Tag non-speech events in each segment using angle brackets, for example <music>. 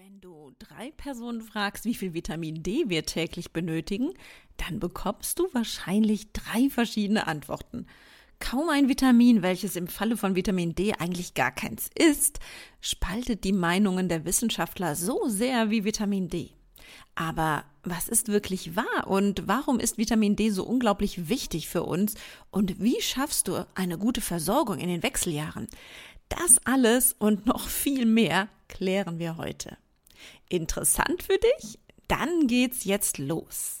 Wenn du drei Personen fragst, wie viel Vitamin D wir täglich benötigen, dann bekommst du wahrscheinlich drei verschiedene Antworten. Kaum ein Vitamin, welches im Falle von Vitamin D eigentlich gar keins ist, spaltet die Meinungen der Wissenschaftler so sehr wie Vitamin D. Aber was ist wirklich wahr und warum ist Vitamin D so unglaublich wichtig für uns und wie schaffst du eine gute Versorgung in den Wechseljahren? Das alles und noch viel mehr klären wir heute. Interessant für dich? Dann geht's jetzt los.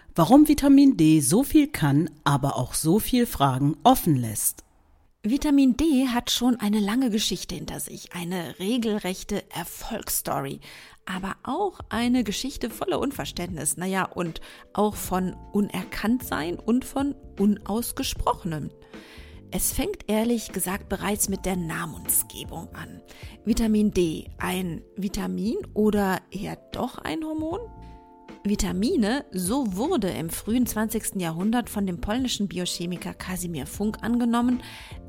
warum Vitamin D so viel kann, aber auch so viel Fragen offen lässt. Vitamin D hat schon eine lange Geschichte hinter sich, eine regelrechte Erfolgsstory, aber auch eine Geschichte voller Unverständnis, naja, und auch von Unerkanntsein und von Unausgesprochenem. Es fängt ehrlich gesagt bereits mit der Namensgebung an. Vitamin D, ein Vitamin oder eher doch ein Hormon? Vitamine, so wurde im frühen 20. Jahrhundert von dem polnischen Biochemiker Kasimir Funk angenommen,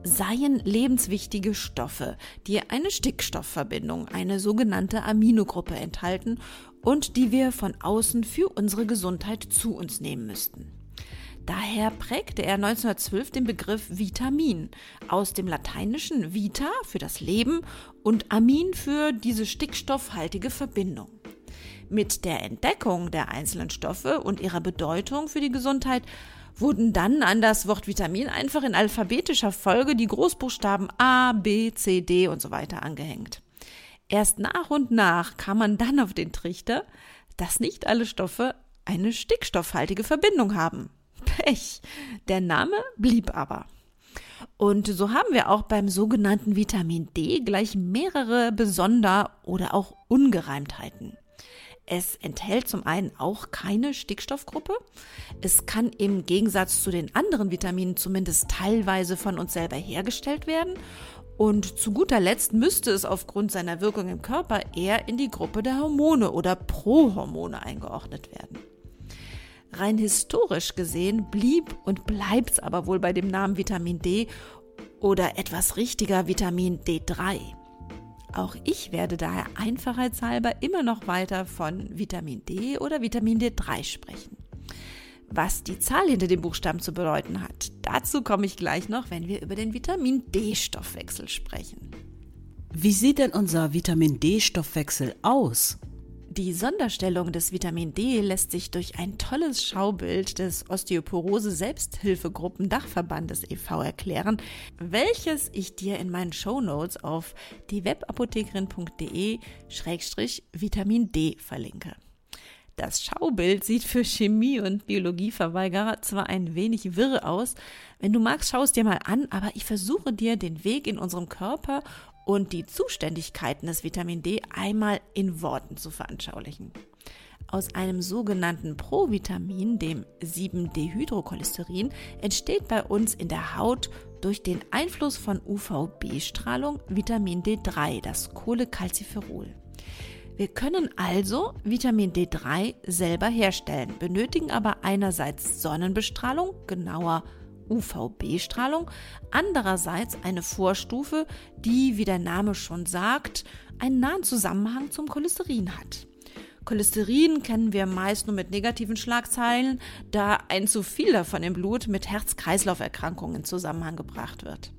seien lebenswichtige Stoffe, die eine Stickstoffverbindung, eine sogenannte Aminogruppe enthalten und die wir von außen für unsere Gesundheit zu uns nehmen müssten. Daher prägte er 1912 den Begriff Vitamin aus dem lateinischen Vita für das Leben und Amin für diese stickstoffhaltige Verbindung. Mit der Entdeckung der einzelnen Stoffe und ihrer Bedeutung für die Gesundheit wurden dann an das Wort Vitamin einfach in alphabetischer Folge die Großbuchstaben A, B, C, D und so weiter angehängt. Erst nach und nach kam man dann auf den Trichter, dass nicht alle Stoffe eine stickstoffhaltige Verbindung haben. Pech. Der Name blieb aber. Und so haben wir auch beim sogenannten Vitamin D gleich mehrere Besonder- oder auch Ungereimtheiten. Es enthält zum einen auch keine Stickstoffgruppe. Es kann im Gegensatz zu den anderen Vitaminen zumindest teilweise von uns selber hergestellt werden. Und zu guter Letzt müsste es aufgrund seiner Wirkung im Körper eher in die Gruppe der Hormone oder Prohormone eingeordnet werden. Rein historisch gesehen blieb und bleibt es aber wohl bei dem Namen Vitamin D oder etwas richtiger Vitamin D3. Auch ich werde daher einfachheitshalber immer noch weiter von Vitamin D oder Vitamin D3 sprechen. Was die Zahl hinter dem Buchstaben zu bedeuten hat, dazu komme ich gleich noch, wenn wir über den Vitamin D-Stoffwechsel sprechen. Wie sieht denn unser Vitamin D-Stoffwechsel aus? Die Sonderstellung des Vitamin D lässt sich durch ein tolles Schaubild des Osteoporose Selbsthilfegruppen Dachverbandes e.V. erklären, welches ich dir in meinen Show Notes auf diewebapothekerin.de-vitamin D verlinke. Das Schaubild sieht für Chemie- und Biologieverweigerer zwar ein wenig wirr aus, wenn du magst, schau es dir mal an, aber ich versuche dir den Weg in unserem Körper und die Zuständigkeiten des Vitamin D einmal in Worten zu veranschaulichen. Aus einem sogenannten Provitamin, dem 7-Dehydrocholesterin, entsteht bei uns in der Haut durch den Einfluss von UVB-Strahlung Vitamin D3, das Cholecalciferol. Wir können also Vitamin D3 selber herstellen, benötigen aber einerseits Sonnenbestrahlung, genauer UVB-Strahlung, andererseits eine Vorstufe, die, wie der Name schon sagt, einen nahen Zusammenhang zum Cholesterin hat. Cholesterin kennen wir meist nur mit negativen Schlagzeilen, da ein zu viel davon im Blut mit Herz-Kreislauf-Erkrankungen in Zusammenhang gebracht wird.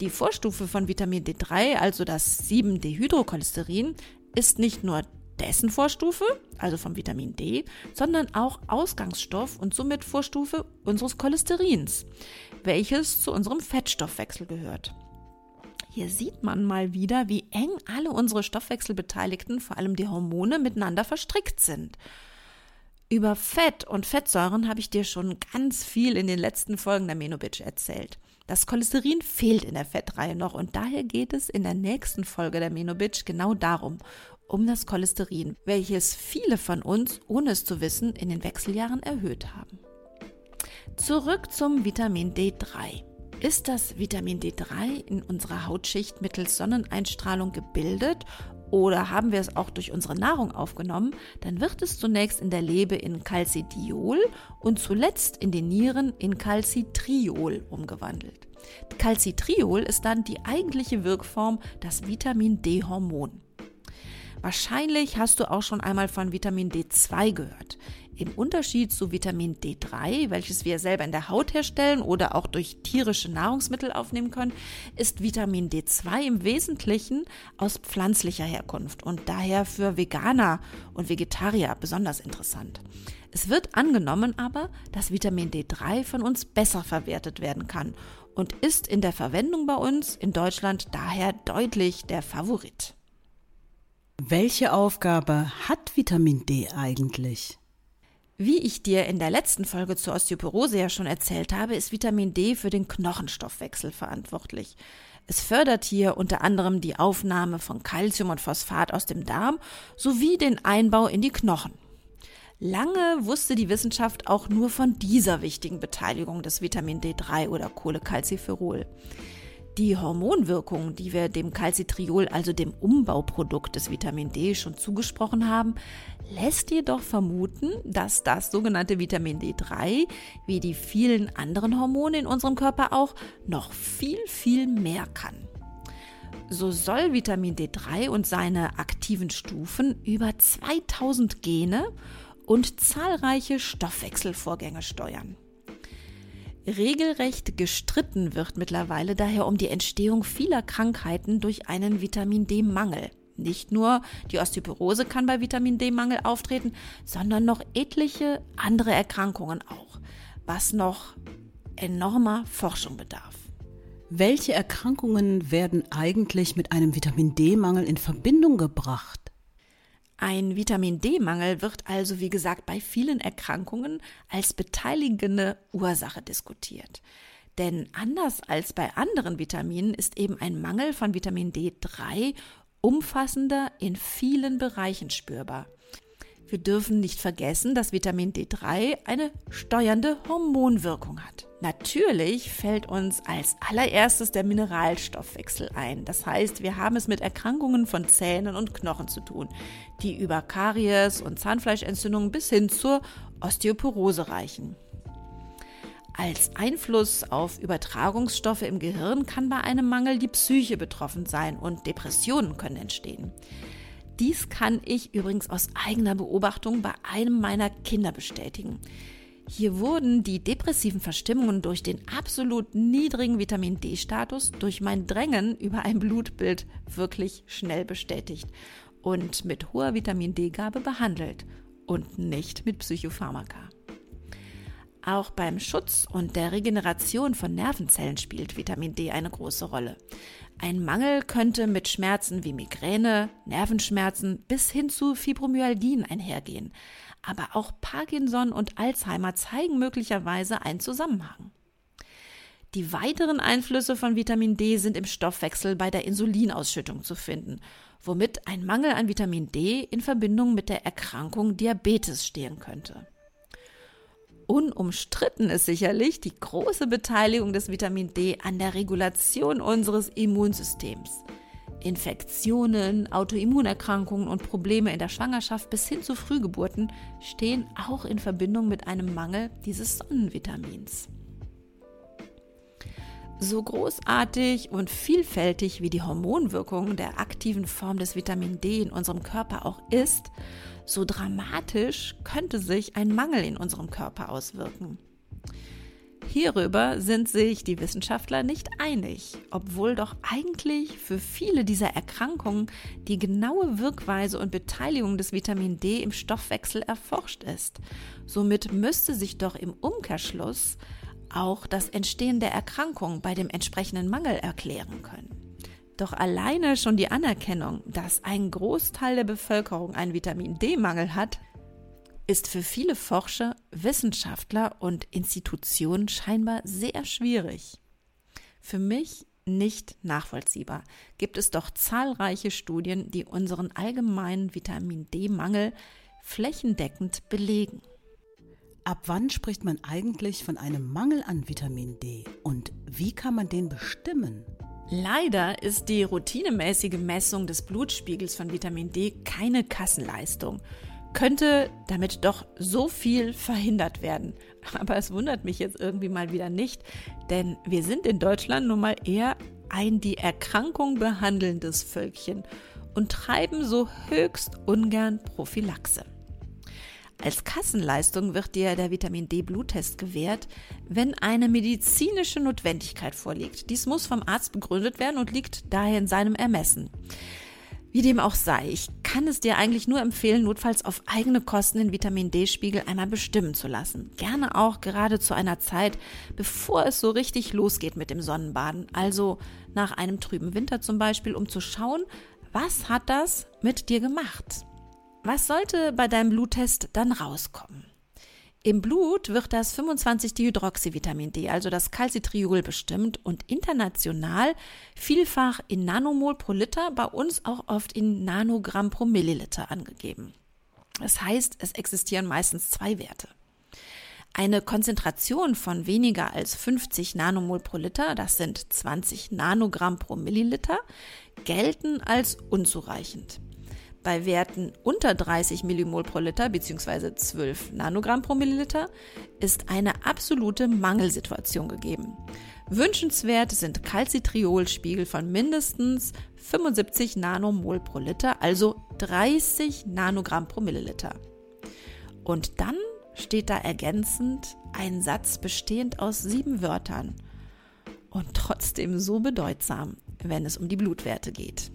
Die Vorstufe von Vitamin D3, also das 7-Dehydrocholesterin, ist nicht nur dessen Vorstufe, also vom Vitamin D, sondern auch Ausgangsstoff und somit Vorstufe unseres Cholesterins, welches zu unserem Fettstoffwechsel gehört. Hier sieht man mal wieder, wie eng alle unsere Stoffwechselbeteiligten, vor allem die Hormone, miteinander verstrickt sind. Über Fett und Fettsäuren habe ich dir schon ganz viel in den letzten Folgen der Menobitch erzählt. Das Cholesterin fehlt in der Fettreihe noch und daher geht es in der nächsten Folge der Menobitch genau darum, um das Cholesterin, welches viele von uns, ohne es zu wissen, in den Wechseljahren erhöht haben. Zurück zum Vitamin D3. Ist das Vitamin D3 in unserer Hautschicht mittels Sonneneinstrahlung gebildet oder haben wir es auch durch unsere Nahrung aufgenommen, dann wird es zunächst in der Leber in Calcidiol und zuletzt in den Nieren in Calcitriol umgewandelt. Calcitriol ist dann die eigentliche Wirkform, das Vitamin D-Hormon. Wahrscheinlich hast du auch schon einmal von Vitamin D2 gehört. Im Unterschied zu Vitamin D3, welches wir selber in der Haut herstellen oder auch durch tierische Nahrungsmittel aufnehmen können, ist Vitamin D2 im Wesentlichen aus pflanzlicher Herkunft und daher für Veganer und Vegetarier besonders interessant. Es wird angenommen aber, dass Vitamin D3 von uns besser verwertet werden kann und ist in der Verwendung bei uns in Deutschland daher deutlich der Favorit. Welche Aufgabe hat Vitamin D eigentlich? Wie ich dir in der letzten Folge zur Osteoporose ja schon erzählt habe, ist Vitamin D für den Knochenstoffwechsel verantwortlich. Es fördert hier unter anderem die Aufnahme von Kalzium und Phosphat aus dem Darm sowie den Einbau in die Knochen. Lange wusste die Wissenschaft auch nur von dieser wichtigen Beteiligung des Vitamin D3 oder Cholecalciferol. Die Hormonwirkung, die wir dem Calcitriol, also dem Umbauprodukt des Vitamin D, schon zugesprochen haben, lässt jedoch vermuten, dass das sogenannte Vitamin D3, wie die vielen anderen Hormone in unserem Körper auch, noch viel, viel mehr kann. So soll Vitamin D3 und seine aktiven Stufen über 2000 Gene und zahlreiche Stoffwechselvorgänge steuern. Regelrecht gestritten wird mittlerweile daher um die Entstehung vieler Krankheiten durch einen Vitamin D-Mangel. Nicht nur die Osteoporose kann bei Vitamin D-Mangel auftreten, sondern noch etliche andere Erkrankungen auch, was noch enormer Forschung bedarf. Welche Erkrankungen werden eigentlich mit einem Vitamin D-Mangel in Verbindung gebracht? Ein Vitamin D-Mangel wird also, wie gesagt, bei vielen Erkrankungen als beteiligende Ursache diskutiert. Denn anders als bei anderen Vitaminen ist eben ein Mangel von Vitamin D3 umfassender in vielen Bereichen spürbar. Wir dürfen nicht vergessen, dass Vitamin D3 eine steuernde Hormonwirkung hat. Natürlich fällt uns als allererstes der Mineralstoffwechsel ein. Das heißt, wir haben es mit Erkrankungen von Zähnen und Knochen zu tun, die über Karies und Zahnfleischentzündungen bis hin zur Osteoporose reichen. Als Einfluss auf Übertragungsstoffe im Gehirn kann bei einem Mangel die Psyche betroffen sein und Depressionen können entstehen. Dies kann ich übrigens aus eigener Beobachtung bei einem meiner Kinder bestätigen. Hier wurden die depressiven Verstimmungen durch den absolut niedrigen Vitamin D-Status durch mein Drängen über ein Blutbild wirklich schnell bestätigt und mit hoher Vitamin D-Gabe behandelt und nicht mit Psychopharmaka. Auch beim Schutz und der Regeneration von Nervenzellen spielt Vitamin D eine große Rolle. Ein Mangel könnte mit Schmerzen wie Migräne, Nervenschmerzen bis hin zu Fibromyalgien einhergehen. Aber auch Parkinson und Alzheimer zeigen möglicherweise einen Zusammenhang. Die weiteren Einflüsse von Vitamin D sind im Stoffwechsel bei der Insulinausschüttung zu finden, womit ein Mangel an Vitamin D in Verbindung mit der Erkrankung Diabetes stehen könnte. Unumstritten ist sicherlich die große Beteiligung des Vitamin D an der Regulation unseres Immunsystems. Infektionen, Autoimmunerkrankungen und Probleme in der Schwangerschaft bis hin zu Frühgeburten stehen auch in Verbindung mit einem Mangel dieses Sonnenvitamins. So großartig und vielfältig wie die Hormonwirkung der aktiven Form des Vitamin D in unserem Körper auch ist, so dramatisch könnte sich ein Mangel in unserem Körper auswirken. Hierüber sind sich die Wissenschaftler nicht einig, obwohl doch eigentlich für viele dieser Erkrankungen die genaue Wirkweise und Beteiligung des Vitamin D im Stoffwechsel erforscht ist. Somit müsste sich doch im Umkehrschluss auch das Entstehen der Erkrankung bei dem entsprechenden Mangel erklären können. Doch alleine schon die Anerkennung, dass ein Großteil der Bevölkerung einen Vitamin D-Mangel hat, ist für viele Forscher, Wissenschaftler und Institutionen scheinbar sehr schwierig. Für mich nicht nachvollziehbar. Gibt es doch zahlreiche Studien, die unseren allgemeinen Vitamin D-Mangel flächendeckend belegen. Ab wann spricht man eigentlich von einem Mangel an Vitamin D und wie kann man den bestimmen? Leider ist die routinemäßige Messung des Blutspiegels von Vitamin D keine Kassenleistung. Könnte damit doch so viel verhindert werden. Aber es wundert mich jetzt irgendwie mal wieder nicht, denn wir sind in Deutschland nun mal eher ein die Erkrankung behandelndes Völkchen und treiben so höchst ungern Prophylaxe. Als Kassenleistung wird dir der Vitamin D-Bluttest gewährt, wenn eine medizinische Notwendigkeit vorliegt. Dies muss vom Arzt begründet werden und liegt daher in seinem Ermessen. Wie dem auch sei, ich kann es dir eigentlich nur empfehlen, notfalls auf eigene Kosten den Vitamin D-Spiegel einmal bestimmen zu lassen. Gerne auch gerade zu einer Zeit, bevor es so richtig losgeht mit dem Sonnenbaden. Also nach einem trüben Winter zum Beispiel, um zu schauen, was hat das mit dir gemacht? Was sollte bei deinem Bluttest dann rauskommen? Im Blut wird das 25-Dihydroxyvitamin D, also das Calcitriol, bestimmt und international vielfach in Nanomol pro Liter, bei uns auch oft in Nanogramm pro Milliliter angegeben. Das heißt, es existieren meistens zwei Werte. Eine Konzentration von weniger als 50 Nanomol pro Liter, das sind 20 Nanogramm pro Milliliter, gelten als unzureichend. Bei Werten unter 30 Millimol pro Liter bzw. 12 Nanogramm pro Milliliter ist eine absolute Mangelsituation gegeben. Wünschenswert sind Calcitriolspiegel von mindestens 75 Nanomol pro Liter, also 30 Nanogramm pro Milliliter. Und dann steht da ergänzend ein Satz bestehend aus sieben Wörtern und trotzdem so bedeutsam, wenn es um die Blutwerte geht.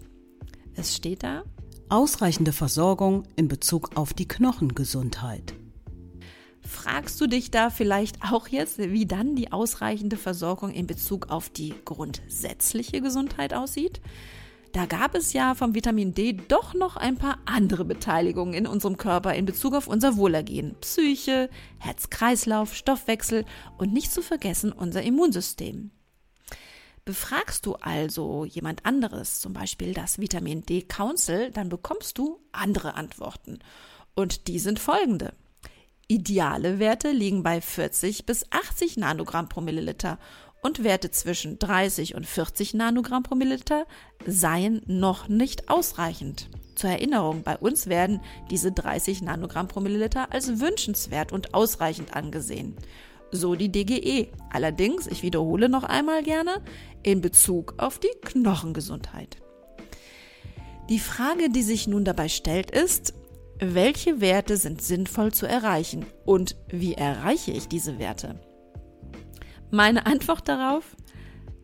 Es steht da, Ausreichende Versorgung in Bezug auf die Knochengesundheit. Fragst du dich da vielleicht auch jetzt, wie dann die ausreichende Versorgung in Bezug auf die grundsätzliche Gesundheit aussieht? Da gab es ja vom Vitamin D doch noch ein paar andere Beteiligungen in unserem Körper in Bezug auf unser Wohlergehen. Psyche, Herz-Kreislauf, Stoffwechsel und nicht zu vergessen unser Immunsystem. Befragst du also jemand anderes, zum Beispiel das Vitamin D Council, dann bekommst du andere Antworten. Und die sind folgende. Ideale Werte liegen bei 40 bis 80 Nanogramm pro Milliliter und Werte zwischen 30 und 40 Nanogramm pro Milliliter seien noch nicht ausreichend. Zur Erinnerung, bei uns werden diese 30 Nanogramm pro Milliliter als wünschenswert und ausreichend angesehen so die DGE. Allerdings, ich wiederhole noch einmal gerne, in Bezug auf die Knochengesundheit. Die Frage, die sich nun dabei stellt, ist, welche Werte sind sinnvoll zu erreichen und wie erreiche ich diese Werte? Meine Antwort darauf,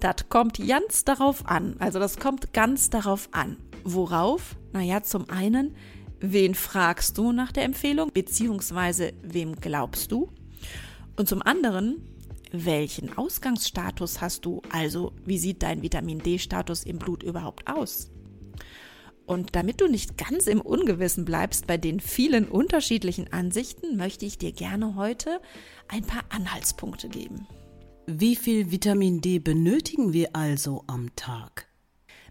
das kommt ganz darauf an. Also das kommt ganz darauf an. Worauf? Naja, zum einen, wen fragst du nach der Empfehlung, beziehungsweise wem glaubst du? Und zum anderen, welchen Ausgangsstatus hast du? Also, wie sieht dein Vitamin D-Status im Blut überhaupt aus? Und damit du nicht ganz im Ungewissen bleibst bei den vielen unterschiedlichen Ansichten, möchte ich dir gerne heute ein paar Anhaltspunkte geben. Wie viel Vitamin D benötigen wir also am Tag?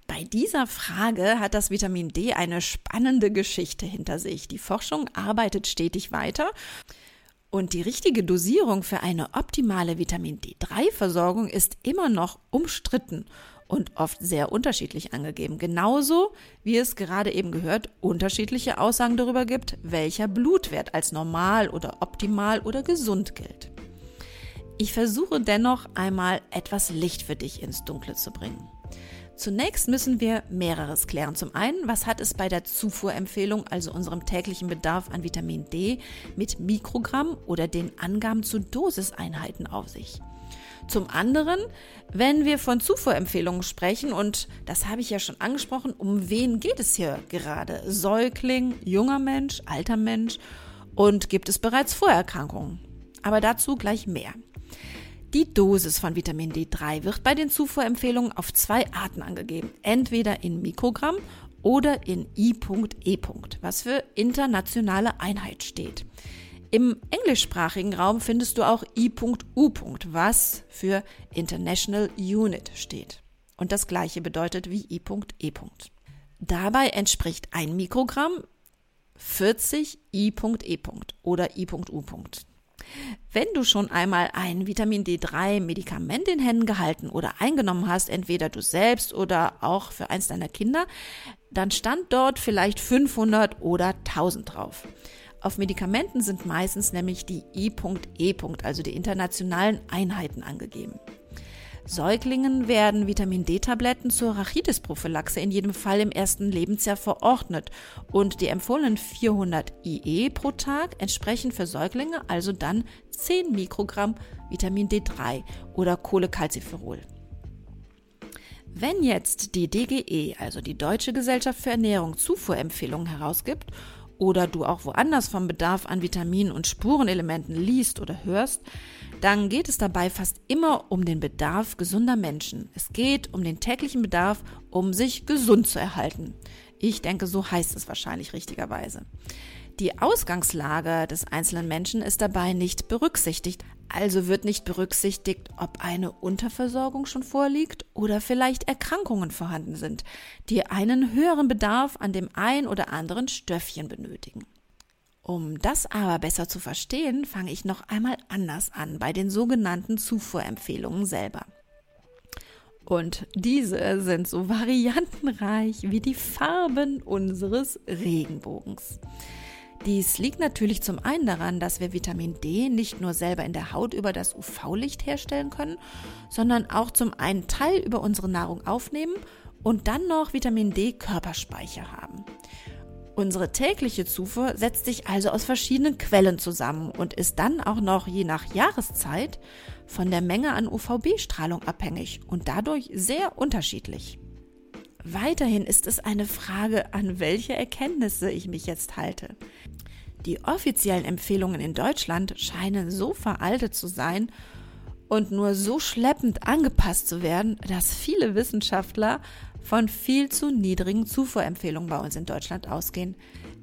Bei dieser Frage hat das Vitamin D eine spannende Geschichte hinter sich. Die Forschung arbeitet stetig weiter und die richtige Dosierung für eine optimale Vitamin D3-Versorgung ist immer noch umstritten und oft sehr unterschiedlich angegeben. Genauso wie es gerade eben gehört, unterschiedliche Aussagen darüber gibt, welcher Blutwert als normal oder optimal oder gesund gilt. Ich versuche dennoch einmal etwas Licht für dich ins Dunkle zu bringen. Zunächst müssen wir mehreres klären. Zum einen, was hat es bei der Zufuhrempfehlung, also unserem täglichen Bedarf an Vitamin D, mit Mikrogramm oder den Angaben zu Dosiseinheiten auf sich? Zum anderen, wenn wir von Zufuhrempfehlungen sprechen, und das habe ich ja schon angesprochen, um wen geht es hier gerade? Säugling, junger Mensch, alter Mensch und gibt es bereits Vorerkrankungen? Aber dazu gleich mehr. Die Dosis von Vitamin D3 wird bei den Zufuhrempfehlungen auf zwei Arten angegeben. Entweder in Mikrogramm oder in I.E. was für internationale Einheit steht. Im englischsprachigen Raum findest du auch I.U. was für International Unit steht. Und das gleiche bedeutet wie I.E. Dabei entspricht ein Mikrogramm 40 I.E. oder I.U. Wenn du schon einmal ein Vitamin D3-Medikament in Händen gehalten oder eingenommen hast, entweder du selbst oder auch für eins deiner Kinder, dann stand dort vielleicht 500 oder 1000 drauf. Auf Medikamenten sind meistens nämlich die I.E. also die internationalen Einheiten angegeben. Säuglingen werden Vitamin D-Tabletten zur Rachitis-Prophylaxe in jedem Fall im ersten Lebensjahr verordnet und die empfohlenen 400 IE pro Tag entsprechen für Säuglinge also dann 10 Mikrogramm Vitamin D3 oder Cholecalciferol. Wenn jetzt die DGE, also die Deutsche Gesellschaft für Ernährung, Zufuhrempfehlungen herausgibt oder du auch woanders vom Bedarf an Vitaminen und Spurenelementen liest oder hörst, dann geht es dabei fast immer um den Bedarf gesunder Menschen. Es geht um den täglichen Bedarf, um sich gesund zu erhalten. Ich denke, so heißt es wahrscheinlich richtigerweise. Die Ausgangslage des einzelnen Menschen ist dabei nicht berücksichtigt. Also wird nicht berücksichtigt, ob eine Unterversorgung schon vorliegt oder vielleicht Erkrankungen vorhanden sind, die einen höheren Bedarf an dem ein oder anderen Stöffchen benötigen. Um das aber besser zu verstehen, fange ich noch einmal anders an bei den sogenannten Zufuhrempfehlungen selber. Und diese sind so variantenreich wie die Farben unseres Regenbogens. Dies liegt natürlich zum einen daran, dass wir Vitamin D nicht nur selber in der Haut über das UV-Licht herstellen können, sondern auch zum einen Teil über unsere Nahrung aufnehmen und dann noch Vitamin D Körperspeicher haben. Unsere tägliche Zufuhr setzt sich also aus verschiedenen Quellen zusammen und ist dann auch noch je nach Jahreszeit von der Menge an UVB-Strahlung abhängig und dadurch sehr unterschiedlich. Weiterhin ist es eine Frage, an welche Erkenntnisse ich mich jetzt halte. Die offiziellen Empfehlungen in Deutschland scheinen so veraltet zu sein und nur so schleppend angepasst zu werden, dass viele Wissenschaftler von viel zu niedrigen Zufuhrempfehlungen bei uns in Deutschland ausgehen.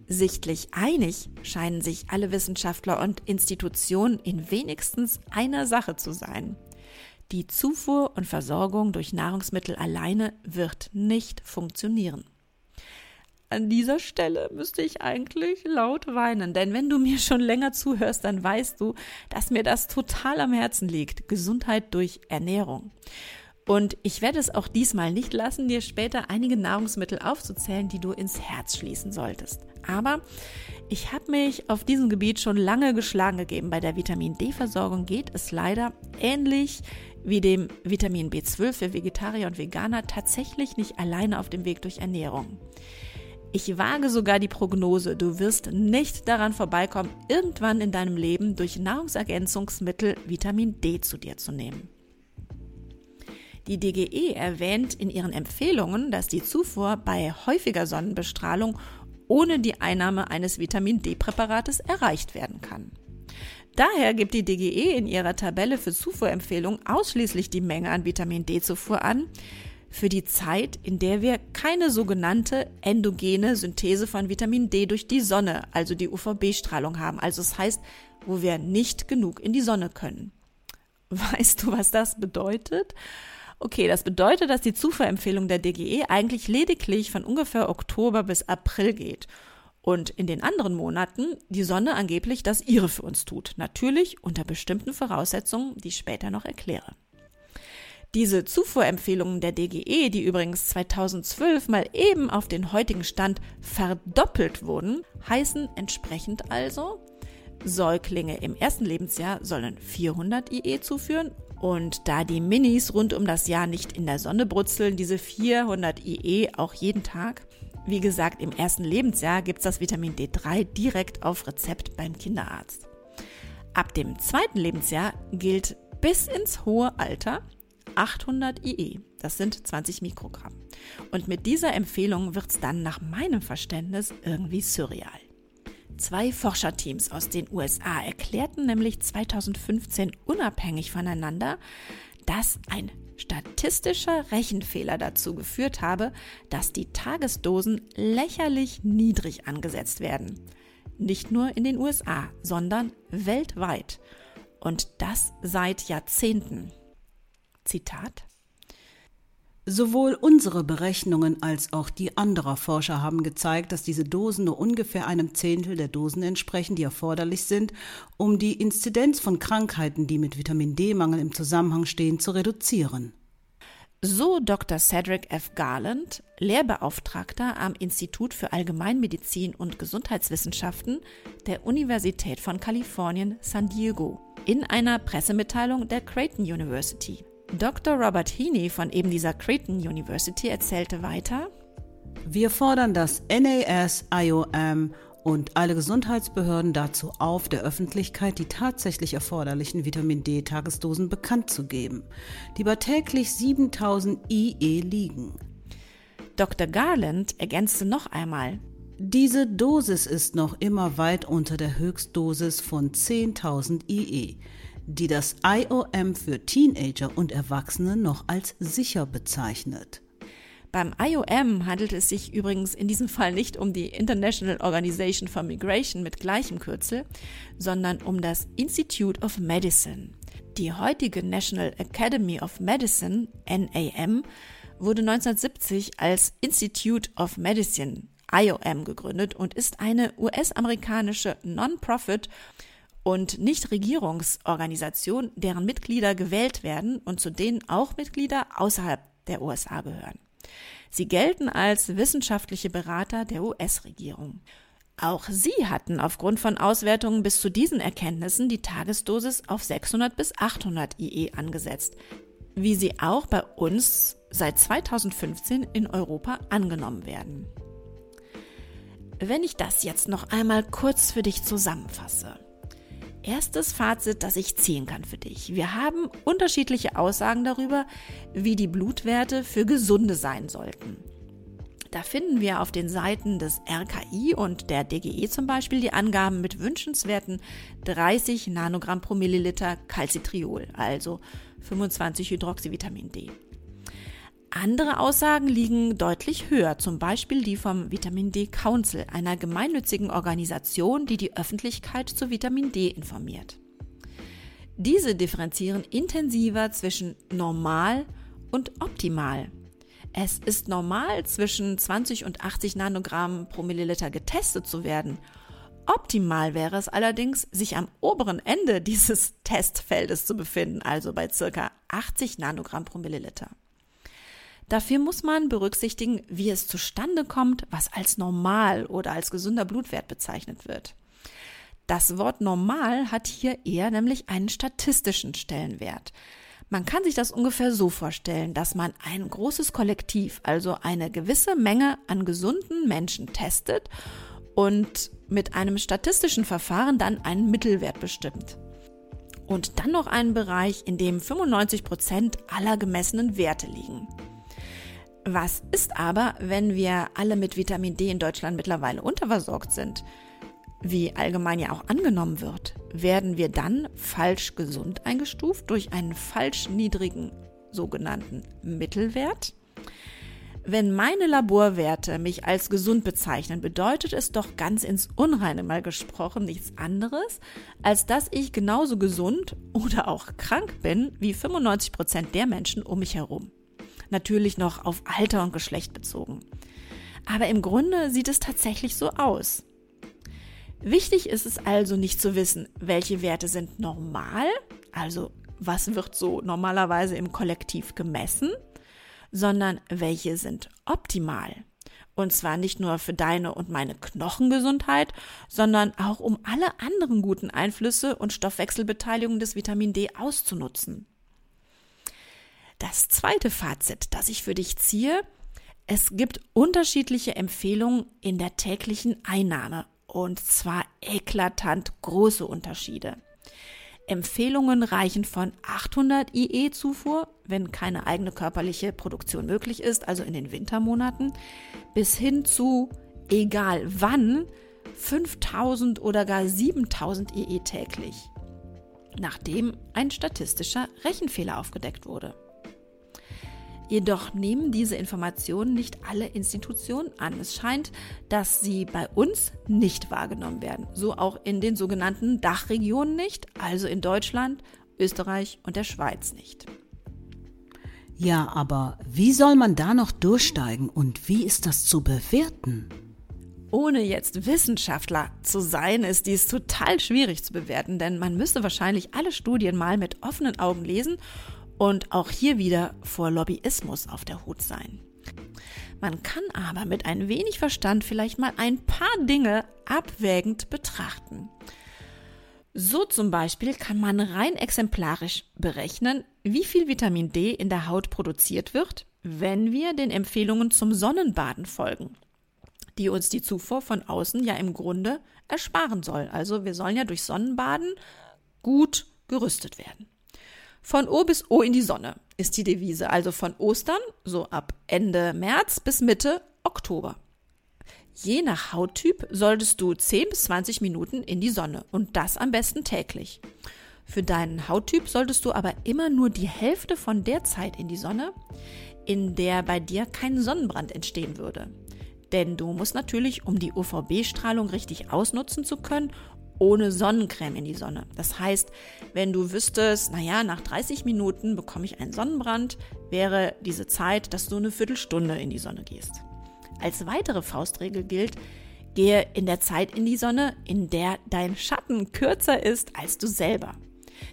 Sichtlich einig scheinen sich alle Wissenschaftler und Institutionen in wenigstens einer Sache zu sein. Die Zufuhr und Versorgung durch Nahrungsmittel alleine wird nicht funktionieren. An dieser Stelle müsste ich eigentlich laut weinen, denn wenn du mir schon länger zuhörst, dann weißt du, dass mir das total am Herzen liegt. Gesundheit durch Ernährung. Und ich werde es auch diesmal nicht lassen, dir später einige Nahrungsmittel aufzuzählen, die du ins Herz schließen solltest. Aber ich habe mich auf diesem Gebiet schon lange geschlagen gegeben. Bei der Vitamin D-Versorgung geht es leider ähnlich wie dem Vitamin B12 für Vegetarier und Veganer tatsächlich nicht alleine auf dem Weg durch Ernährung. Ich wage sogar die Prognose, du wirst nicht daran vorbeikommen, irgendwann in deinem Leben durch Nahrungsergänzungsmittel Vitamin D zu dir zu nehmen. Die DGE erwähnt in ihren Empfehlungen, dass die Zufuhr bei häufiger Sonnenbestrahlung ohne die Einnahme eines Vitamin D-Präparates erreicht werden kann. Daher gibt die DGE in ihrer Tabelle für Zufuhrempfehlungen ausschließlich die Menge an Vitamin D-Zufuhr an, für die Zeit, in der wir keine sogenannte endogene Synthese von Vitamin D durch die Sonne, also die UVB-Strahlung haben. Also das heißt, wo wir nicht genug in die Sonne können. Weißt du, was das bedeutet? Okay, das bedeutet, dass die Zufuhrempfehlung der DGE eigentlich lediglich von ungefähr Oktober bis April geht und in den anderen Monaten die Sonne angeblich das ihre für uns tut. Natürlich unter bestimmten Voraussetzungen, die ich später noch erkläre. Diese Zufuhrempfehlungen der DGE, die übrigens 2012 mal eben auf den heutigen Stand verdoppelt wurden, heißen entsprechend also, Säuglinge im ersten Lebensjahr sollen 400 IE zuführen und da die Minis rund um das Jahr nicht in der Sonne brutzeln, diese 400 IE auch jeden Tag. Wie gesagt, im ersten Lebensjahr gibt es das Vitamin D3 direkt auf Rezept beim Kinderarzt. Ab dem zweiten Lebensjahr gilt bis ins hohe Alter 800 IE. Das sind 20 Mikrogramm. Und mit dieser Empfehlung wird es dann nach meinem Verständnis irgendwie surreal. Zwei Forscherteams aus den USA erklärten nämlich 2015 unabhängig voneinander, dass ein statistischer Rechenfehler dazu geführt habe, dass die Tagesdosen lächerlich niedrig angesetzt werden. nicht nur in den USA, sondern weltweit. Und das seit Jahrzehnten. Zitat. Sowohl unsere Berechnungen als auch die anderer Forscher haben gezeigt, dass diese Dosen nur ungefähr einem Zehntel der Dosen entsprechen, die erforderlich sind, um die Inzidenz von Krankheiten, die mit Vitamin D-Mangel im Zusammenhang stehen, zu reduzieren. So Dr. Cedric F. Garland, Lehrbeauftragter am Institut für Allgemeinmedizin und Gesundheitswissenschaften der Universität von Kalifornien, San Diego, in einer Pressemitteilung der Creighton University. Dr. Robert Heaney von eben dieser Creighton University erzählte weiter, wir fordern das NAS, IOM und alle Gesundheitsbehörden dazu auf, der Öffentlichkeit die tatsächlich erforderlichen Vitamin D-Tagesdosen bekannt zu geben, die bei täglich 7000 IE liegen. Dr. Garland ergänzte noch einmal, diese Dosis ist noch immer weit unter der Höchstdosis von 10.000 IE die das IOM für Teenager und Erwachsene noch als sicher bezeichnet. Beim IOM handelt es sich übrigens in diesem Fall nicht um die International Organization for Migration mit gleichem Kürzel, sondern um das Institute of Medicine. Die heutige National Academy of Medicine, NAM, wurde 1970 als Institute of Medicine, IOM, gegründet und ist eine US-amerikanische Non-Profit- und Nichtregierungsorganisationen, deren Mitglieder gewählt werden und zu denen auch Mitglieder außerhalb der USA gehören. Sie gelten als wissenschaftliche Berater der US-Regierung. Auch sie hatten aufgrund von Auswertungen bis zu diesen Erkenntnissen die Tagesdosis auf 600 bis 800 IE angesetzt, wie sie auch bei uns seit 2015 in Europa angenommen werden. Wenn ich das jetzt noch einmal kurz für dich zusammenfasse. Erstes Fazit, das ich ziehen kann für dich. Wir haben unterschiedliche Aussagen darüber, wie die Blutwerte für Gesunde sein sollten. Da finden wir auf den Seiten des RKI und der DGE zum Beispiel die Angaben mit wünschenswerten 30 Nanogramm pro Milliliter Calcitriol, also 25 Hydroxyvitamin D. Andere Aussagen liegen deutlich höher, zum Beispiel die vom Vitamin D Council, einer gemeinnützigen Organisation, die die Öffentlichkeit zu Vitamin D informiert. Diese differenzieren intensiver zwischen normal und optimal. Es ist normal, zwischen 20 und 80 Nanogramm pro Milliliter getestet zu werden. Optimal wäre es allerdings, sich am oberen Ende dieses <laughs> Testfeldes zu befinden, also bei circa 80 Nanogramm pro Milliliter. Dafür muss man berücksichtigen, wie es zustande kommt, was als normal oder als gesunder Blutwert bezeichnet wird. Das Wort normal hat hier eher nämlich einen statistischen Stellenwert. Man kann sich das ungefähr so vorstellen, dass man ein großes Kollektiv, also eine gewisse Menge an gesunden Menschen testet und mit einem statistischen Verfahren dann einen Mittelwert bestimmt. Und dann noch einen Bereich, in dem 95 Prozent aller gemessenen Werte liegen. Was ist aber, wenn wir alle mit Vitamin D in Deutschland mittlerweile unterversorgt sind? Wie allgemein ja auch angenommen wird, werden wir dann falsch gesund eingestuft durch einen falsch niedrigen sogenannten Mittelwert? Wenn meine Laborwerte mich als gesund bezeichnen, bedeutet es doch ganz ins Unreine mal gesprochen nichts anderes, als dass ich genauso gesund oder auch krank bin wie 95 Prozent der Menschen um mich herum natürlich noch auf Alter und Geschlecht bezogen. Aber im Grunde sieht es tatsächlich so aus. Wichtig ist es also nicht zu wissen, welche Werte sind normal, also was wird so normalerweise im Kollektiv gemessen, sondern welche sind optimal. Und zwar nicht nur für deine und meine Knochengesundheit, sondern auch um alle anderen guten Einflüsse und Stoffwechselbeteiligungen des Vitamin D auszunutzen. Das zweite Fazit, das ich für dich ziehe, es gibt unterschiedliche Empfehlungen in der täglichen Einnahme und zwar eklatant große Unterschiede. Empfehlungen reichen von 800 IE Zufuhr, wenn keine eigene körperliche Produktion möglich ist, also in den Wintermonaten, bis hin zu, egal wann, 5000 oder gar 7000 IE täglich, nachdem ein statistischer Rechenfehler aufgedeckt wurde. Jedoch nehmen diese Informationen nicht alle Institutionen an. Es scheint, dass sie bei uns nicht wahrgenommen werden. So auch in den sogenannten Dachregionen nicht, also in Deutschland, Österreich und der Schweiz nicht. Ja, aber wie soll man da noch durchsteigen und wie ist das zu bewerten? Ohne jetzt Wissenschaftler zu sein, ist dies total schwierig zu bewerten, denn man müsste wahrscheinlich alle Studien mal mit offenen Augen lesen und auch hier wieder vor Lobbyismus auf der Hut sein. Man kann aber mit ein wenig Verstand vielleicht mal ein paar Dinge abwägend betrachten. So zum Beispiel kann man rein exemplarisch berechnen, wie viel Vitamin D in der Haut produziert wird, wenn wir den Empfehlungen zum Sonnenbaden folgen die uns die Zufuhr von außen ja im Grunde ersparen soll. Also wir sollen ja durch Sonnenbaden gut gerüstet werden. Von O bis O in die Sonne ist die Devise, also von Ostern, so ab Ende März bis Mitte Oktober. Je nach Hauttyp solltest du 10 bis 20 Minuten in die Sonne und das am besten täglich. Für deinen Hauttyp solltest du aber immer nur die Hälfte von der Zeit in die Sonne, in der bei dir kein Sonnenbrand entstehen würde. Denn du musst natürlich, um die UVB-Strahlung richtig ausnutzen zu können, ohne Sonnencreme in die Sonne. Das heißt, wenn du wüsstest, naja, nach 30 Minuten bekomme ich einen Sonnenbrand, wäre diese Zeit, dass du eine Viertelstunde in die Sonne gehst. Als weitere Faustregel gilt, gehe in der Zeit in die Sonne, in der dein Schatten kürzer ist als du selber.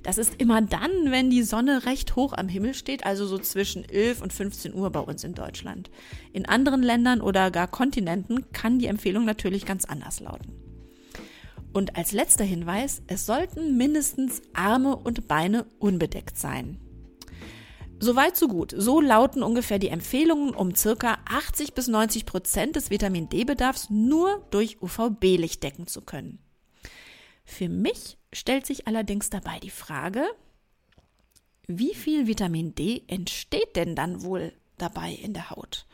Das ist immer dann, wenn die Sonne recht hoch am Himmel steht, also so zwischen 11 und 15 Uhr bei uns in Deutschland. In anderen Ländern oder gar Kontinenten kann die Empfehlung natürlich ganz anders lauten. Und als letzter Hinweis, es sollten mindestens Arme und Beine unbedeckt sein. Soweit so gut. So lauten ungefähr die Empfehlungen, um circa 80 bis 90 Prozent des Vitamin D-Bedarfs nur durch UVB-Licht decken zu können. Für mich stellt sich allerdings dabei die Frage, wie viel Vitamin D entsteht denn dann wohl dabei in der Haut?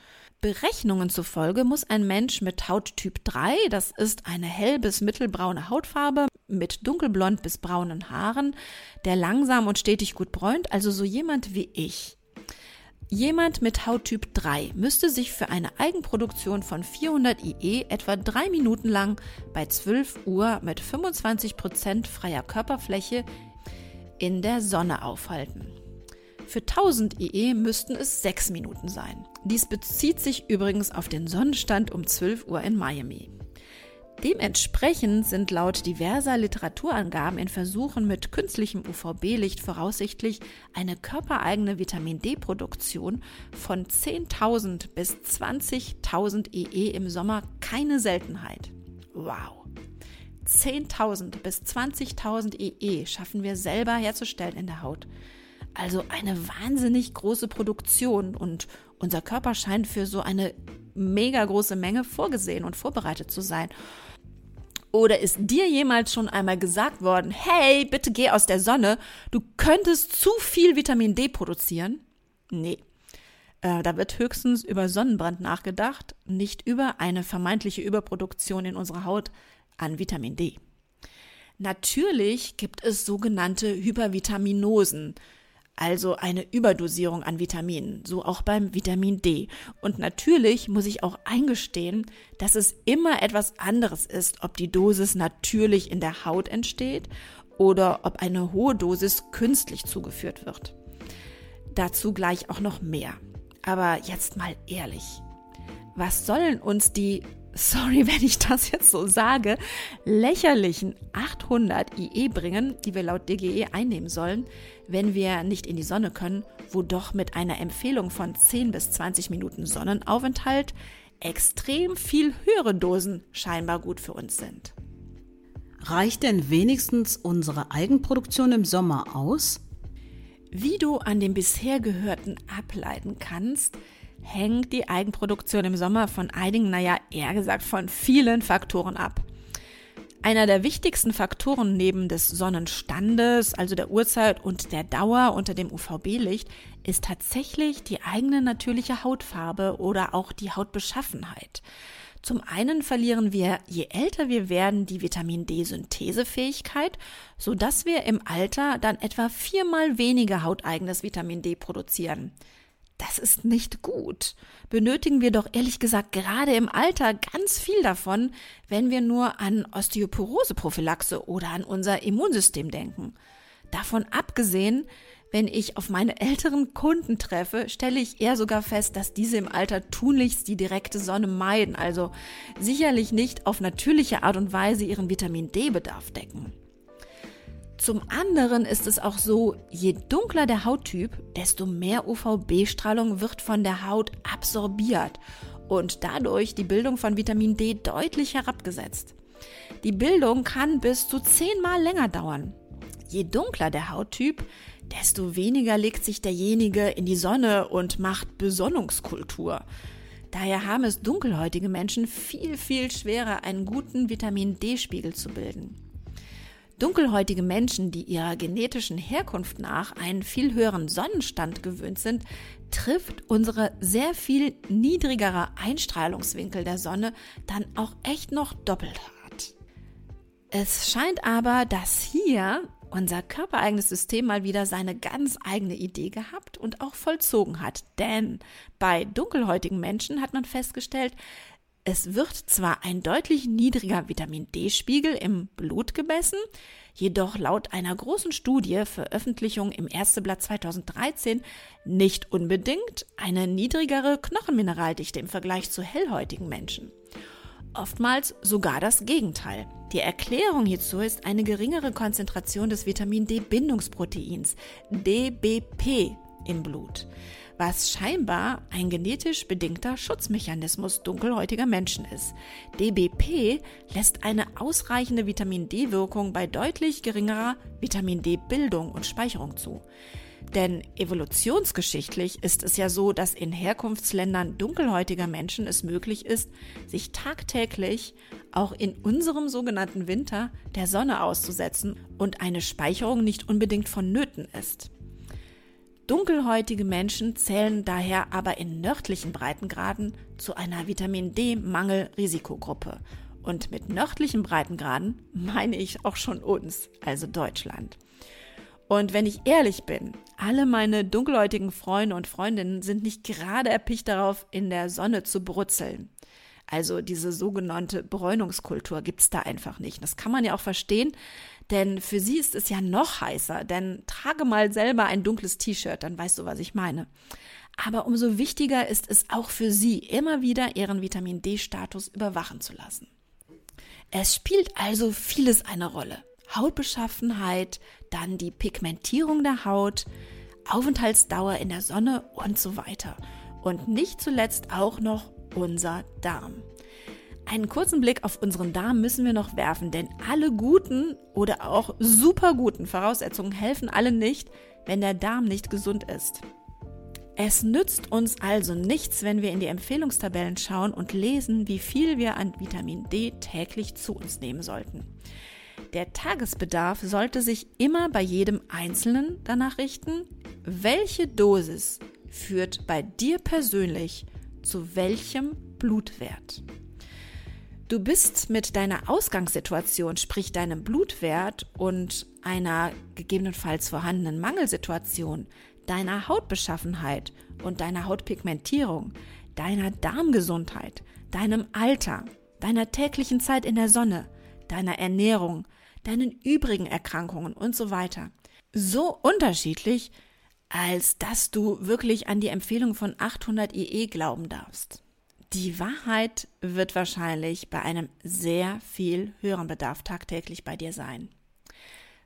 Berechnungen zufolge muss ein Mensch mit Hauttyp 3, das ist eine hell bis mittelbraune Hautfarbe mit dunkelblond bis braunen Haaren, der langsam und stetig gut bräunt, also so jemand wie ich, Jemand mit Hauttyp 3 müsste sich für eine Eigenproduktion von 400 IE etwa drei Minuten lang bei 12 Uhr mit 25% freier Körperfläche in der Sonne aufhalten. Für 1000 IE müssten es sechs Minuten sein. Dies bezieht sich übrigens auf den Sonnenstand um 12 Uhr in Miami. Dementsprechend sind laut diverser Literaturangaben in Versuchen mit künstlichem UVB-Licht voraussichtlich eine körpereigene Vitamin D-Produktion von 10.000 bis 20.000 EE im Sommer keine Seltenheit. Wow! 10.000 bis 20.000 EE schaffen wir selber herzustellen in der Haut. Also eine wahnsinnig große Produktion und unser Körper scheint für so eine mega große Menge vorgesehen und vorbereitet zu sein. Oder ist dir jemals schon einmal gesagt worden, hey, bitte geh aus der Sonne, du könntest zu viel Vitamin D produzieren? Nee. Äh, da wird höchstens über Sonnenbrand nachgedacht, nicht über eine vermeintliche Überproduktion in unserer Haut an Vitamin D. Natürlich gibt es sogenannte Hypervitaminosen, also eine Überdosierung an Vitaminen, so auch beim Vitamin D. Und natürlich muss ich auch eingestehen, dass es immer etwas anderes ist, ob die Dosis natürlich in der Haut entsteht oder ob eine hohe Dosis künstlich zugeführt wird. Dazu gleich auch noch mehr. Aber jetzt mal ehrlich. Was sollen uns die sorry, <laughs> wenn ich das jetzt so sage, lächerlichen 800 IE bringen, die wir laut DGE einnehmen sollen, wenn wir nicht in die Sonne können, wo doch mit einer Empfehlung von 10 bis 20 Minuten Sonnenaufenthalt extrem viel höhere Dosen scheinbar gut für uns sind. Reicht denn wenigstens unsere Eigenproduktion im Sommer aus? Wie du an dem bisher Gehörten ableiten kannst, hängt die Eigenproduktion im Sommer von einigen, naja, eher gesagt von vielen Faktoren ab. Einer der wichtigsten Faktoren neben des Sonnenstandes, also der Uhrzeit und der Dauer unter dem UVB-Licht, ist tatsächlich die eigene natürliche Hautfarbe oder auch die Hautbeschaffenheit. Zum einen verlieren wir, je älter wir werden, die Vitamin D-Synthesefähigkeit, so dass wir im Alter dann etwa viermal weniger hauteigenes Vitamin D produzieren. Das ist nicht gut. Benötigen wir doch ehrlich gesagt gerade im Alter ganz viel davon, wenn wir nur an Osteoporose-Prophylaxe oder an unser Immunsystem denken. Davon abgesehen, wenn ich auf meine älteren Kunden treffe, stelle ich eher sogar fest, dass diese im Alter tunlichst die direkte Sonne meiden, also sicherlich nicht auf natürliche Art und Weise ihren Vitamin D-Bedarf decken. Zum anderen ist es auch so, je dunkler der Hauttyp, desto mehr UVB-Strahlung wird von der Haut absorbiert und dadurch die Bildung von Vitamin D deutlich herabgesetzt. Die Bildung kann bis zu zehnmal länger dauern. Je dunkler der Hauttyp, desto weniger legt sich derjenige in die Sonne und macht Besonnungskultur. Daher haben es dunkelhäutige Menschen viel, viel schwerer, einen guten Vitamin D-Spiegel zu bilden. Dunkelhäutige Menschen, die ihrer genetischen Herkunft nach einen viel höheren Sonnenstand gewöhnt sind, trifft unsere sehr viel niedrigere Einstrahlungswinkel der Sonne dann auch echt noch doppelt hart. Es scheint aber, dass hier unser körpereigenes System mal wieder seine ganz eigene Idee gehabt und auch vollzogen hat. Denn bei dunkelhäutigen Menschen hat man festgestellt, es wird zwar ein deutlich niedriger Vitamin D-Spiegel im Blut gemessen, jedoch laut einer großen Studie, Veröffentlichung im Ärzteblatt 2013, nicht unbedingt eine niedrigere Knochenmineraldichte im Vergleich zu hellhäutigen Menschen. Oftmals sogar das Gegenteil. Die Erklärung hierzu ist eine geringere Konzentration des Vitamin D-Bindungsproteins, DBP, im Blut was scheinbar ein genetisch bedingter Schutzmechanismus dunkelhäutiger Menschen ist. DBP lässt eine ausreichende Vitamin D-Wirkung bei deutlich geringerer Vitamin D-Bildung und Speicherung zu. Denn evolutionsgeschichtlich ist es ja so, dass in Herkunftsländern dunkelhäutiger Menschen es möglich ist, sich tagtäglich auch in unserem sogenannten Winter der Sonne auszusetzen und eine Speicherung nicht unbedingt vonnöten ist. Dunkelhäutige Menschen zählen daher aber in nördlichen Breitengraden zu einer Vitamin D-Mangel-Risikogruppe. Und mit nördlichen Breitengraden meine ich auch schon uns, also Deutschland. Und wenn ich ehrlich bin, alle meine dunkelhäutigen Freunde und Freundinnen sind nicht gerade erpicht darauf, in der Sonne zu brutzeln. Also diese sogenannte Bräunungskultur gibt's da einfach nicht. Das kann man ja auch verstehen, denn für sie ist es ja noch heißer. Denn trage mal selber ein dunkles T-Shirt, dann weißt du, was ich meine. Aber umso wichtiger ist es auch für sie, immer wieder ihren Vitamin D-Status überwachen zu lassen. Es spielt also vieles eine Rolle. Hautbeschaffenheit, dann die Pigmentierung der Haut, Aufenthaltsdauer in der Sonne und so weiter. Und nicht zuletzt auch noch unser Darm. Einen kurzen Blick auf unseren Darm müssen wir noch werfen, denn alle guten oder auch super guten Voraussetzungen helfen alle nicht, wenn der Darm nicht gesund ist. Es nützt uns also nichts, wenn wir in die Empfehlungstabellen schauen und lesen, wie viel wir an Vitamin D täglich zu uns nehmen sollten. Der Tagesbedarf sollte sich immer bei jedem Einzelnen danach richten, welche Dosis führt bei dir persönlich zu welchem Blutwert. Du bist mit deiner Ausgangssituation, sprich deinem Blutwert und einer gegebenenfalls vorhandenen Mangelsituation, deiner Hautbeschaffenheit und deiner Hautpigmentierung, deiner Darmgesundheit, deinem Alter, deiner täglichen Zeit in der Sonne, deiner Ernährung, deinen übrigen Erkrankungen und so weiter. So unterschiedlich, als dass du wirklich an die Empfehlung von 800 IE glauben darfst. Die Wahrheit wird wahrscheinlich bei einem sehr viel höheren Bedarf tagtäglich bei dir sein.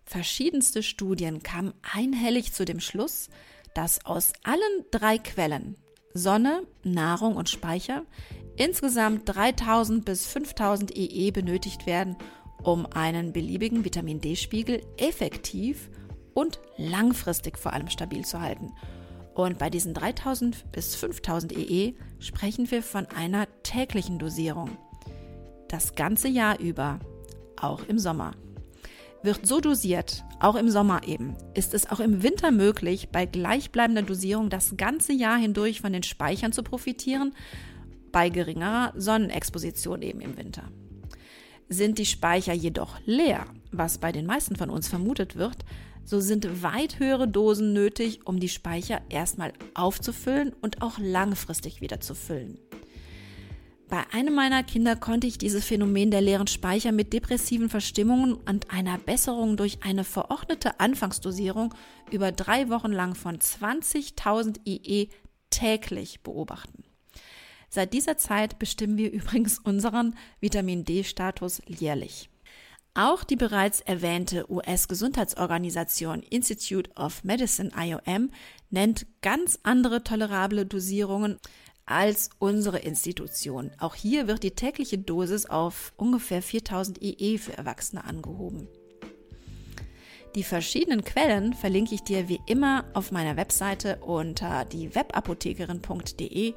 Verschiedenste Studien kamen einhellig zu dem Schluss, dass aus allen drei Quellen Sonne, Nahrung und Speicher insgesamt 3000 bis 5000 EE benötigt werden, um einen beliebigen Vitamin D-Spiegel effektiv und langfristig vor allem stabil zu halten und bei diesen 3000 bis 5000 EE sprechen wir von einer täglichen Dosierung. Das ganze Jahr über, auch im Sommer. Wird so dosiert, auch im Sommer eben, ist es auch im Winter möglich, bei gleichbleibender Dosierung das ganze Jahr hindurch von den Speichern zu profitieren, bei geringerer Sonnenexposition eben im Winter. Sind die Speicher jedoch leer, was bei den meisten von uns vermutet wird, so sind weit höhere Dosen nötig, um die Speicher erstmal aufzufüllen und auch langfristig wieder zu füllen. Bei einem meiner Kinder konnte ich dieses Phänomen der leeren Speicher mit depressiven Verstimmungen und einer Besserung durch eine verordnete Anfangsdosierung über drei Wochen lang von 20.000 IE täglich beobachten. Seit dieser Zeit bestimmen wir <laughs> übrigens unseren Vitamin D-Status jährlich. Auch die bereits erwähnte US-Gesundheitsorganisation Institute of Medicine IOM nennt ganz andere tolerable Dosierungen als unsere Institution. Auch hier wird die tägliche Dosis auf ungefähr 4000 IE für Erwachsene angehoben. Die verschiedenen Quellen verlinke ich dir wie immer auf meiner Webseite unter die webapothekerin.de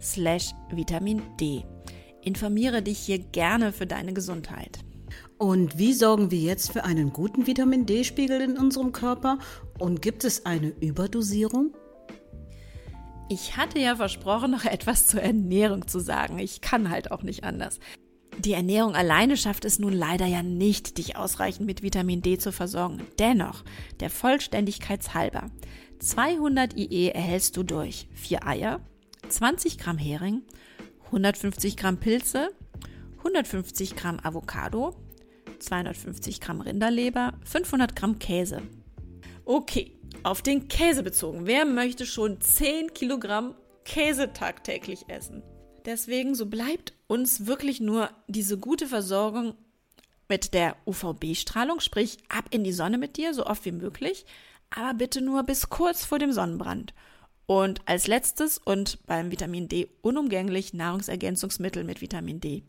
slash Vitamin D. Informiere dich hier gerne für deine Gesundheit. Und wie sorgen wir jetzt für einen guten Vitamin D-Spiegel in unserem Körper? Und gibt es eine Überdosierung? Ich hatte ja versprochen, noch <laughs> etwas zur Ernährung zu sagen. Ich kann halt auch nicht anders. Die Ernährung alleine schafft es nun leider ja nicht, dich ausreichend mit Vitamin D zu versorgen. Dennoch, der Vollständigkeit halber, 200 IE erhältst du durch 4 Eier, 20 Gramm Hering, 150 Gramm Pilze, 150 Gramm Avocado, 250 Gramm Rinderleber, 500 Gramm Käse. Okay, auf den Käse bezogen. Wer möchte schon 10 Kilogramm Käse tagtäglich essen? Deswegen, so bleibt uns wirklich nur diese gute Versorgung mit der UVB-Strahlung, sprich ab in die Sonne mit dir, so oft wie möglich, aber bitte nur bis kurz vor dem Sonnenbrand. Und als letztes und beim Vitamin D unumgänglich Nahrungsergänzungsmittel mit Vitamin D.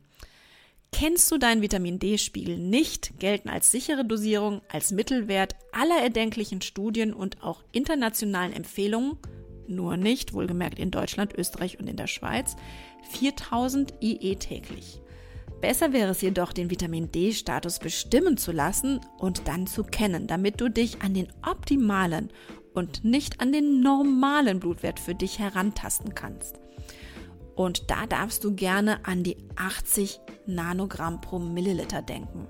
Kennst du deinen Vitamin D-Spiegel nicht, gelten als sichere Dosierung, als Mittelwert aller erdenklichen Studien und auch internationalen Empfehlungen, nur nicht, wohlgemerkt in Deutschland, Österreich und in der Schweiz, 4000 IE täglich. Besser wäre es jedoch, den Vitamin D-Status bestimmen zu lassen und dann zu kennen, damit du dich an den optimalen und nicht an den normalen Blutwert für dich herantasten kannst. Und da darfst du gerne an die 80 Nanogramm pro Milliliter denken.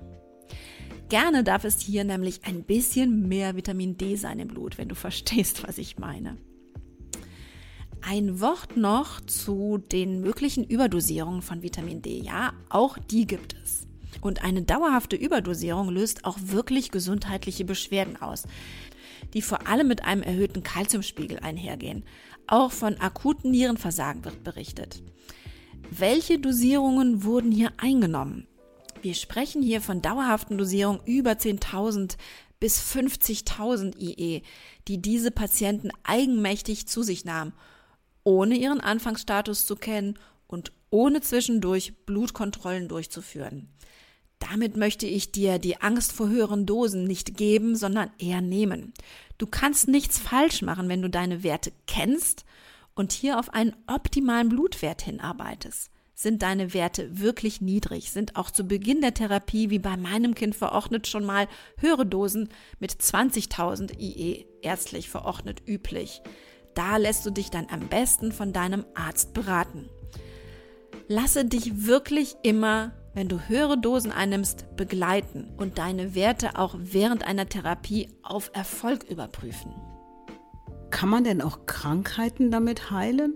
Gerne darf es hier nämlich ein bisschen mehr Vitamin D sein im Blut, wenn du <laughs> verstehst, was ich meine. Ein Wort noch zu den möglichen Überdosierungen von Vitamin D. Ja, auch die gibt es. Und eine dauerhafte Überdosierung löst auch wirklich gesundheitliche Beschwerden aus, die vor allem mit einem erhöhten Kalziumspiegel einhergehen. Auch von akuten Nierenversagen wird berichtet. Welche Dosierungen wurden hier eingenommen? Wir sprechen hier von dauerhaften Dosierungen über 10.000 bis 50.000 IE, die diese Patienten eigenmächtig zu sich nahmen, ohne ihren Anfangsstatus zu kennen und ohne zwischendurch Blutkontrollen durchzuführen. Damit möchte ich dir die Angst vor höheren Dosen nicht geben, sondern eher nehmen. Du kannst nichts falsch machen, wenn du deine Werte kennst und hier auf einen optimalen Blutwert hinarbeitest. Sind deine Werte wirklich niedrig, sind auch zu Beginn der Therapie, wie bei meinem Kind verordnet, schon mal höhere Dosen mit 20.000 IE ärztlich verordnet üblich. Da lässt du dich dann am besten von deinem Arzt beraten. Lasse dich wirklich immer wenn du höhere Dosen einnimmst, begleiten und deine Werte auch während einer Therapie auf Erfolg überprüfen. Kann man denn auch Krankheiten damit heilen?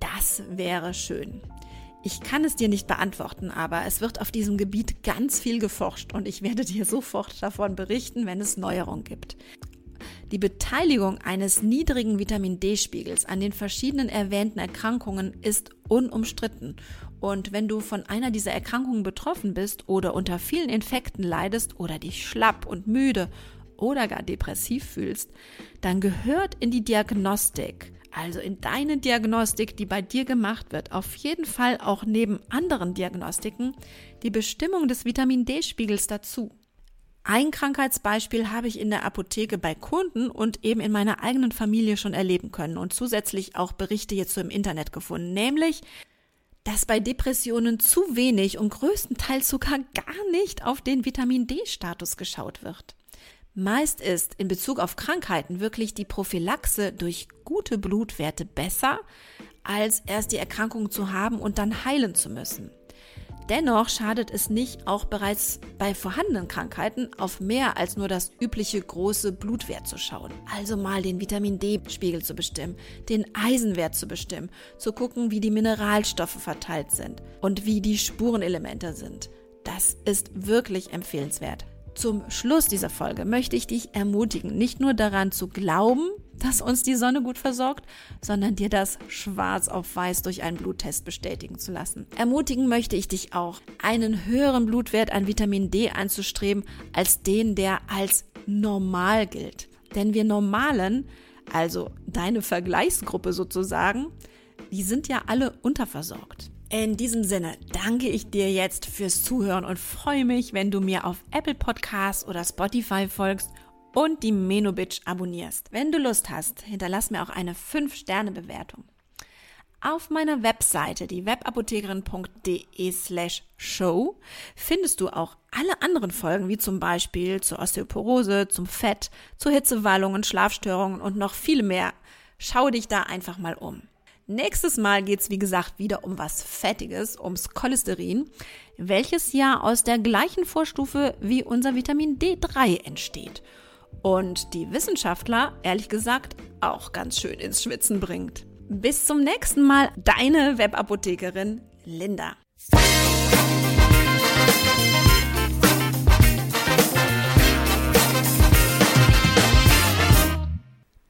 Das wäre schön. Ich kann es dir nicht beantworten, aber es wird auf diesem Gebiet ganz viel geforscht und ich werde dir sofort davon berichten, wenn es Neuerungen gibt. Die Beteiligung eines niedrigen Vitamin D-Spiegels an den verschiedenen erwähnten Erkrankungen ist unumstritten. Und wenn du von einer dieser Erkrankungen betroffen bist oder unter vielen Infekten leidest oder dich schlapp und müde oder gar depressiv fühlst, dann gehört in die Diagnostik, also in deine Diagnostik, die bei dir gemacht wird, auf jeden Fall auch neben anderen Diagnostiken die Bestimmung des Vitamin D-Spiegels dazu. Ein Krankheitsbeispiel habe ich in der Apotheke bei Kunden und eben in meiner eigenen Familie schon erleben können und zusätzlich auch Berichte hierzu im Internet gefunden, nämlich dass bei Depressionen zu wenig und größtenteils sogar gar nicht auf den Vitamin D-Status geschaut wird. Meist ist in Bezug auf Krankheiten wirklich die Prophylaxe durch gute Blutwerte besser, als erst die Erkrankung zu haben und dann heilen zu müssen. Dennoch schadet es nicht, auch bereits bei vorhandenen Krankheiten auf mehr als nur das übliche große Blutwert zu schauen. Also mal den Vitamin D-Spiegel zu bestimmen, den Eisenwert zu bestimmen, zu gucken, wie die Mineralstoffe verteilt sind und wie die Spurenelemente sind. Das ist wirklich empfehlenswert. Zum Schluss dieser Folge möchte ich dich ermutigen, nicht nur daran zu glauben, dass uns die Sonne gut versorgt, sondern dir das schwarz auf weiß durch einen Bluttest bestätigen zu lassen. Ermutigen möchte ich dich auch, einen höheren Blutwert an Vitamin D anzustreben als den, der als normal gilt. Denn wir Normalen, also deine Vergleichsgruppe sozusagen, die sind ja alle unterversorgt. In diesem Sinne danke ich dir jetzt fürs Zuhören und freue mich, wenn du mir auf Apple Podcasts oder Spotify folgst und die Menobitch abonnierst. Wenn du Lust hast, hinterlass mir auch eine 5-Sterne-Bewertung. Auf meiner Webseite, die webapothekerin.de slash show, findest du auch alle anderen Folgen, wie zum Beispiel zur Osteoporose, zum Fett, zu Hitzewallungen, Schlafstörungen und noch viel mehr. Schau dich da einfach mal um. Nächstes Mal geht's wie gesagt, wieder um was Fettiges, ums Cholesterin, welches ja aus der gleichen Vorstufe wie unser Vitamin D3 entsteht. Und die Wissenschaftler, ehrlich gesagt, auch ganz schön ins Schwitzen bringt. Bis zum nächsten Mal, deine Webapothekerin Linda.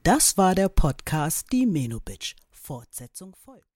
Das war der Podcast Die Menobitch. Fortsetzung folgt.